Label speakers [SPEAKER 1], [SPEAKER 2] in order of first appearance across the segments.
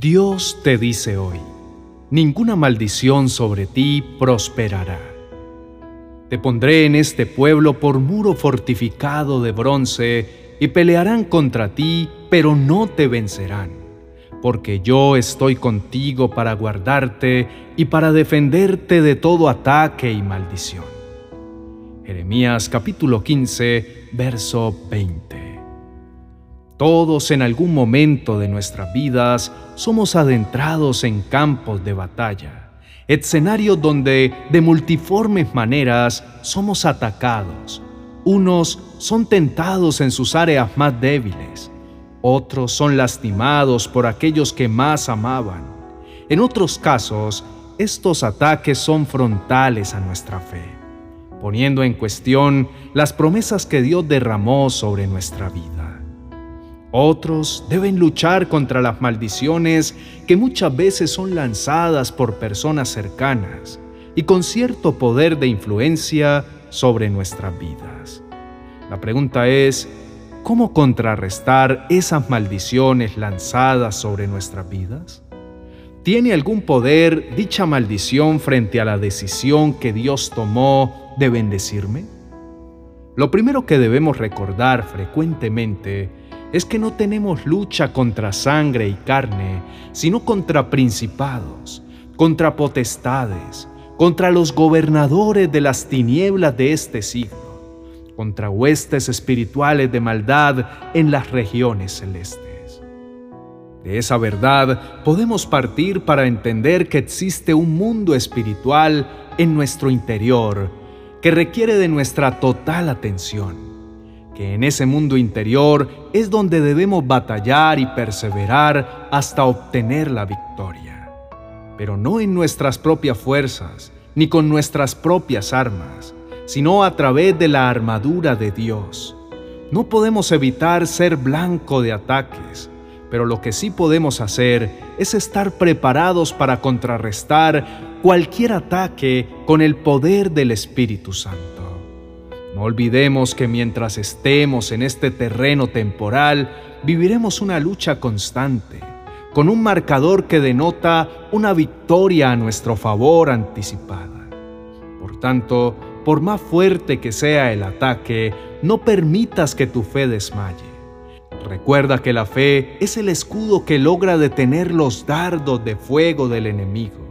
[SPEAKER 1] Dios te dice hoy, ninguna maldición sobre ti prosperará. Te pondré en este pueblo por muro fortificado de bronce, y pelearán contra ti, pero no te vencerán, porque yo estoy contigo para guardarte y para defenderte de todo ataque y maldición. Jeremías capítulo 15, verso 20. Todos en algún momento de nuestras vidas somos adentrados en campos de batalla, escenarios donde de multiformes maneras somos atacados. Unos son tentados en sus áreas más débiles, otros son lastimados por aquellos que más amaban. En otros casos, estos ataques son frontales a nuestra fe, poniendo en cuestión las promesas que Dios derramó sobre nuestra vida. Otros deben luchar contra las maldiciones que muchas veces son lanzadas por personas cercanas y con cierto poder de influencia sobre nuestras vidas. La pregunta es, ¿cómo contrarrestar esas maldiciones lanzadas sobre nuestras vidas? ¿Tiene algún poder dicha maldición frente a la decisión que Dios tomó de bendecirme? Lo primero que debemos recordar frecuentemente es que no tenemos lucha contra sangre y carne, sino contra principados, contra potestades, contra los gobernadores de las tinieblas de este siglo, contra huestes espirituales de maldad en las regiones celestes. De esa verdad podemos partir para entender que existe un mundo espiritual en nuestro interior que requiere de nuestra total atención que en ese mundo interior es donde debemos batallar y perseverar hasta obtener la victoria. Pero no en nuestras propias fuerzas, ni con nuestras propias armas, sino a través de la armadura de Dios. No podemos evitar ser blanco de ataques, pero lo que sí podemos hacer es estar preparados para contrarrestar cualquier ataque con el poder del Espíritu Santo. No olvidemos que mientras estemos en este terreno temporal, viviremos una lucha constante, con un marcador que denota una victoria a nuestro favor anticipada. Por tanto, por más fuerte que sea el ataque, no permitas que tu fe desmaye. Recuerda que la fe es el escudo que logra detener los dardos de fuego del enemigo.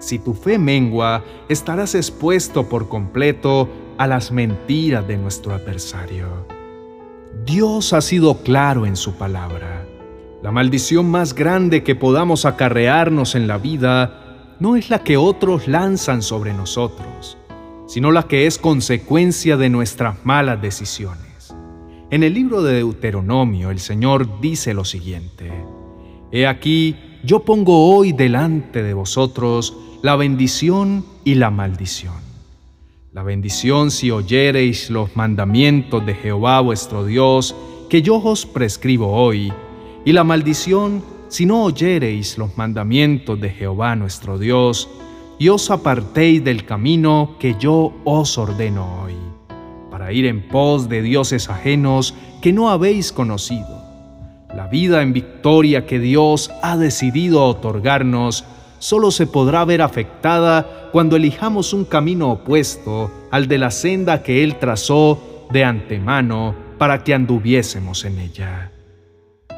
[SPEAKER 1] Si tu fe mengua, estarás expuesto por completo a las mentiras de nuestro adversario. Dios ha sido claro en su palabra. La maldición más grande que podamos acarrearnos en la vida no es la que otros lanzan sobre nosotros, sino la que es consecuencia de nuestras malas decisiones. En el libro de Deuteronomio el Señor dice lo siguiente, He aquí, yo pongo hoy delante de vosotros la bendición y la maldición. La bendición si oyereis los mandamientos de Jehová vuestro Dios, que yo os prescribo hoy, y la maldición si no oyereis los mandamientos de Jehová nuestro Dios, y os apartéis del camino que yo os ordeno hoy, para ir en pos de dioses ajenos que no habéis conocido. La vida en victoria que Dios ha decidido otorgarnos solo se podrá ver afectada cuando elijamos un camino opuesto al de la senda que Él trazó de antemano para que anduviésemos en ella.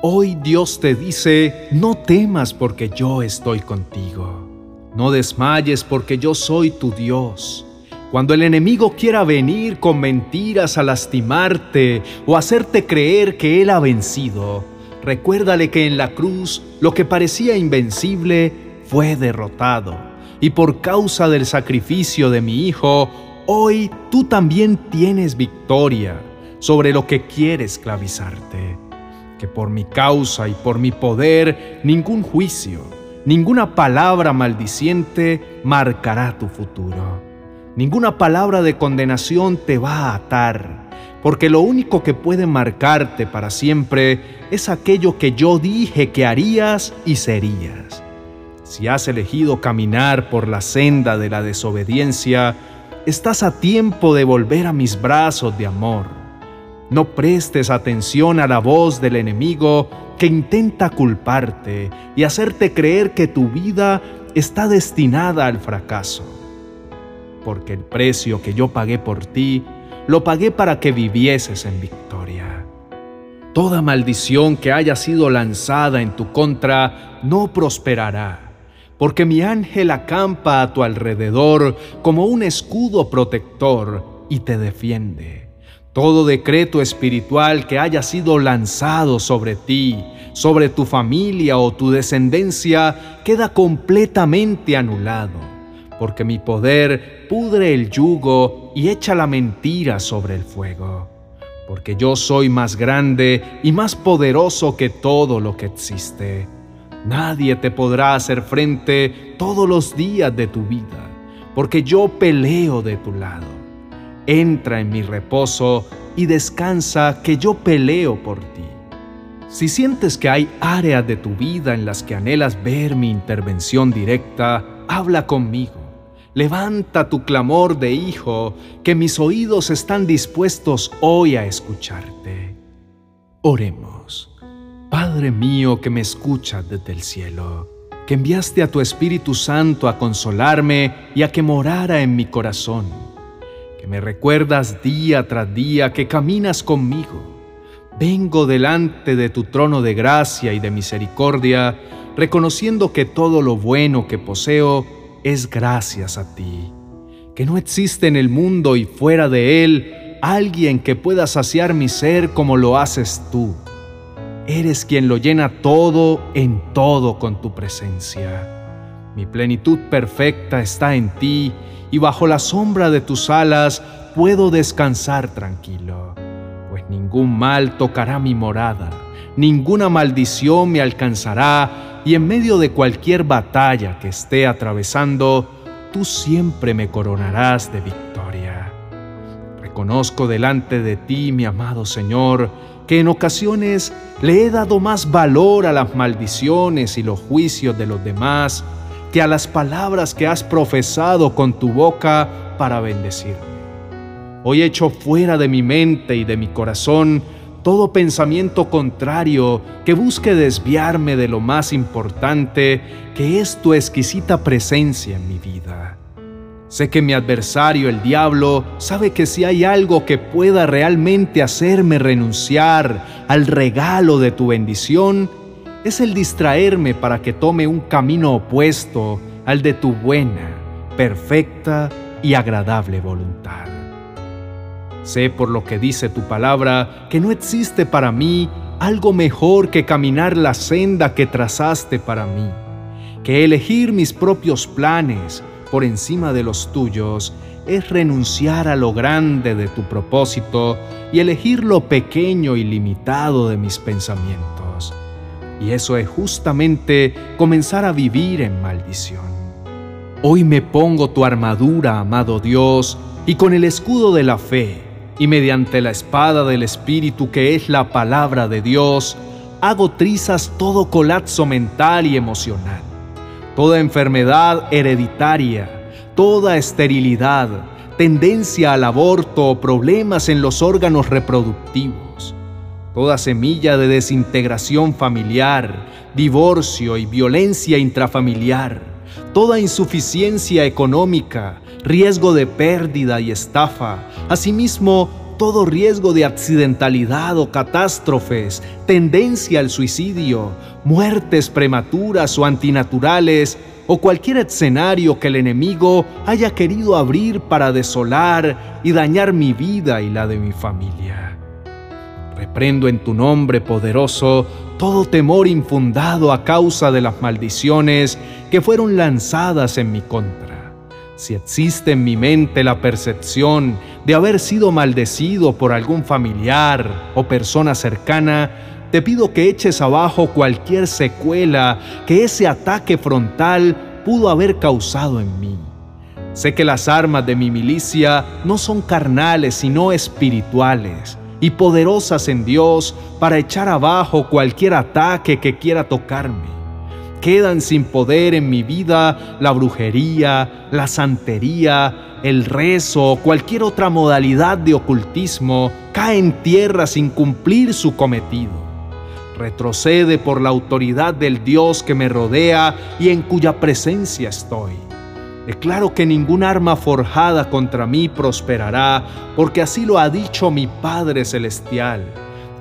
[SPEAKER 1] Hoy Dios te dice, no temas porque yo estoy contigo. No desmayes porque yo soy tu Dios. Cuando el enemigo quiera venir con mentiras a lastimarte o hacerte creer que Él ha vencido, recuérdale que en la cruz lo que parecía invencible fue derrotado, y por causa del sacrificio de mi Hijo, hoy tú también tienes victoria sobre lo que quiere esclavizarte. Que por mi causa y por mi poder ningún juicio, ninguna palabra maldiciente marcará tu futuro. Ninguna palabra de condenación te va a atar, porque lo único que puede marcarte para siempre es aquello que yo dije que harías y serías. Si has elegido caminar por la senda de la desobediencia, estás a tiempo de volver a mis brazos de amor. No prestes atención a la voz del enemigo que intenta culparte y hacerte creer que tu vida está destinada al fracaso. Porque el precio que yo pagué por ti, lo pagué para que vivieses en victoria. Toda maldición que haya sido lanzada en tu contra no prosperará, porque mi ángel acampa a tu alrededor como un escudo protector y te defiende. Todo decreto espiritual que haya sido lanzado sobre ti, sobre tu familia o tu descendencia, queda completamente anulado, porque mi poder pudre el yugo y echa la mentira sobre el fuego porque yo soy más grande y más poderoso que todo lo que existe. Nadie te podrá hacer frente todos los días de tu vida, porque yo peleo de tu lado. Entra en mi reposo y descansa que yo peleo por ti. Si sientes que hay áreas de tu vida en las que anhelas ver mi intervención directa, habla conmigo Levanta tu clamor de hijo, que mis oídos están dispuestos hoy a escucharte. Oremos. Padre mío que me escuchas desde el cielo, que enviaste a tu Espíritu Santo a consolarme y a que morara en mi corazón, que me recuerdas día tras día que caminas conmigo. Vengo delante de tu trono de gracia y de misericordia, reconociendo que todo lo bueno que poseo es gracias a ti, que no existe en el mundo y fuera de él alguien que pueda saciar mi ser como lo haces tú. Eres quien lo llena todo en todo con tu presencia. Mi plenitud perfecta está en ti y bajo la sombra de tus alas puedo descansar tranquilo, pues ningún mal tocará mi morada, ninguna maldición me alcanzará y en medio de cualquier batalla que esté atravesando, tú siempre me coronarás de victoria. Reconozco delante de ti, mi amado Señor, que en ocasiones le he dado más valor a las maldiciones y los juicios de los demás que a las palabras que has profesado con tu boca para bendecirme. Hoy echo fuera de mi mente y de mi corazón todo pensamiento contrario que busque desviarme de lo más importante que es tu exquisita presencia en mi vida. Sé que mi adversario, el diablo, sabe que si hay algo que pueda realmente hacerme renunciar al regalo de tu bendición, es el distraerme para que tome un camino opuesto al de tu buena, perfecta y agradable voluntad. Sé por lo que dice tu palabra que no existe para mí algo mejor que caminar la senda que trazaste para mí, que elegir mis propios planes por encima de los tuyos es renunciar a lo grande de tu propósito y elegir lo pequeño y limitado de mis pensamientos. Y eso es justamente comenzar a vivir en maldición. Hoy me pongo tu armadura, amado Dios, y con el escudo de la fe, y mediante la espada del Espíritu que es la palabra de Dios, hago trizas todo colapso mental y emocional, toda enfermedad hereditaria, toda esterilidad, tendencia al aborto o problemas en los órganos reproductivos, toda semilla de desintegración familiar, divorcio y violencia intrafamiliar, toda insuficiencia económica, riesgo de pérdida y estafa, asimismo todo riesgo de accidentalidad o catástrofes, tendencia al suicidio, muertes prematuras o antinaturales, o cualquier escenario que el enemigo haya querido abrir para desolar y dañar mi vida y la de mi familia. Reprendo en tu nombre poderoso todo temor infundado a causa de las maldiciones que fueron lanzadas en mi contra si existe en mi mente la percepción de haber sido maldecido por algún familiar o persona cercana, te pido que eches abajo cualquier secuela que ese ataque frontal pudo haber causado en mí. Sé que las armas de mi milicia no son carnales, sino espirituales y poderosas en Dios para echar abajo cualquier ataque que quiera tocarme quedan sin poder en mi vida la brujería, la santería, el rezo o cualquier otra modalidad de ocultismo cae en tierra sin cumplir su cometido. retrocede por la autoridad del Dios que me rodea y en cuya presencia estoy. Declaro que ningún arma forjada contra mí prosperará, porque así lo ha dicho mi Padre Celestial,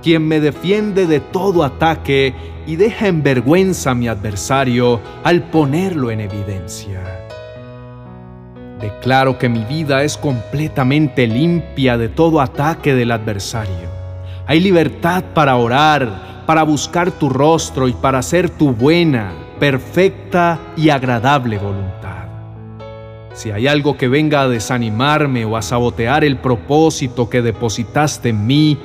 [SPEAKER 1] quien me defiende de todo ataque y deja en vergüenza a mi adversario al ponerlo en evidencia. Declaro que mi vida es completamente limpia de todo ataque del adversario. Hay libertad para orar, para buscar tu rostro y para hacer tu buena, perfecta y agradable voluntad. Si hay algo que venga a desanimarme o a sabotear el propósito que depositaste en mí,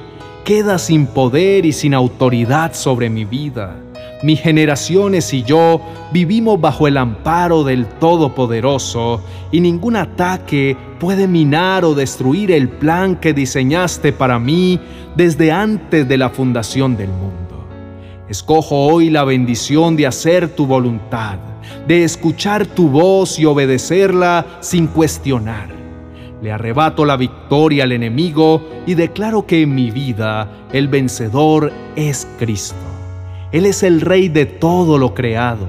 [SPEAKER 1] queda sin poder y sin autoridad sobre mi vida. Mis generaciones y yo vivimos bajo el amparo del Todopoderoso y ningún ataque puede minar o destruir el plan que diseñaste para mí desde antes de la fundación del mundo. Escojo hoy la bendición de hacer tu voluntad de escuchar tu voz y obedecerla sin cuestionar. Le arrebato la victoria al enemigo y declaro que en mi vida el vencedor es Cristo. Él es el Rey de todo lo creado.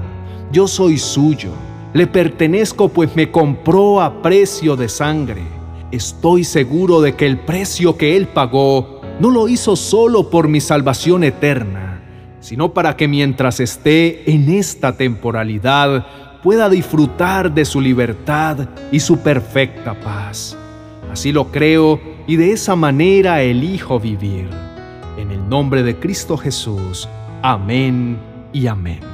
[SPEAKER 1] Yo soy suyo. Le pertenezco pues me compró a precio de sangre. Estoy seguro de que el precio que Él pagó no lo hizo solo por mi salvación eterna, sino para que mientras esté en esta temporalidad pueda disfrutar de su libertad y su perfecta paz. Así lo creo y de esa manera elijo vivir. En el nombre de Cristo Jesús. Amén y amén.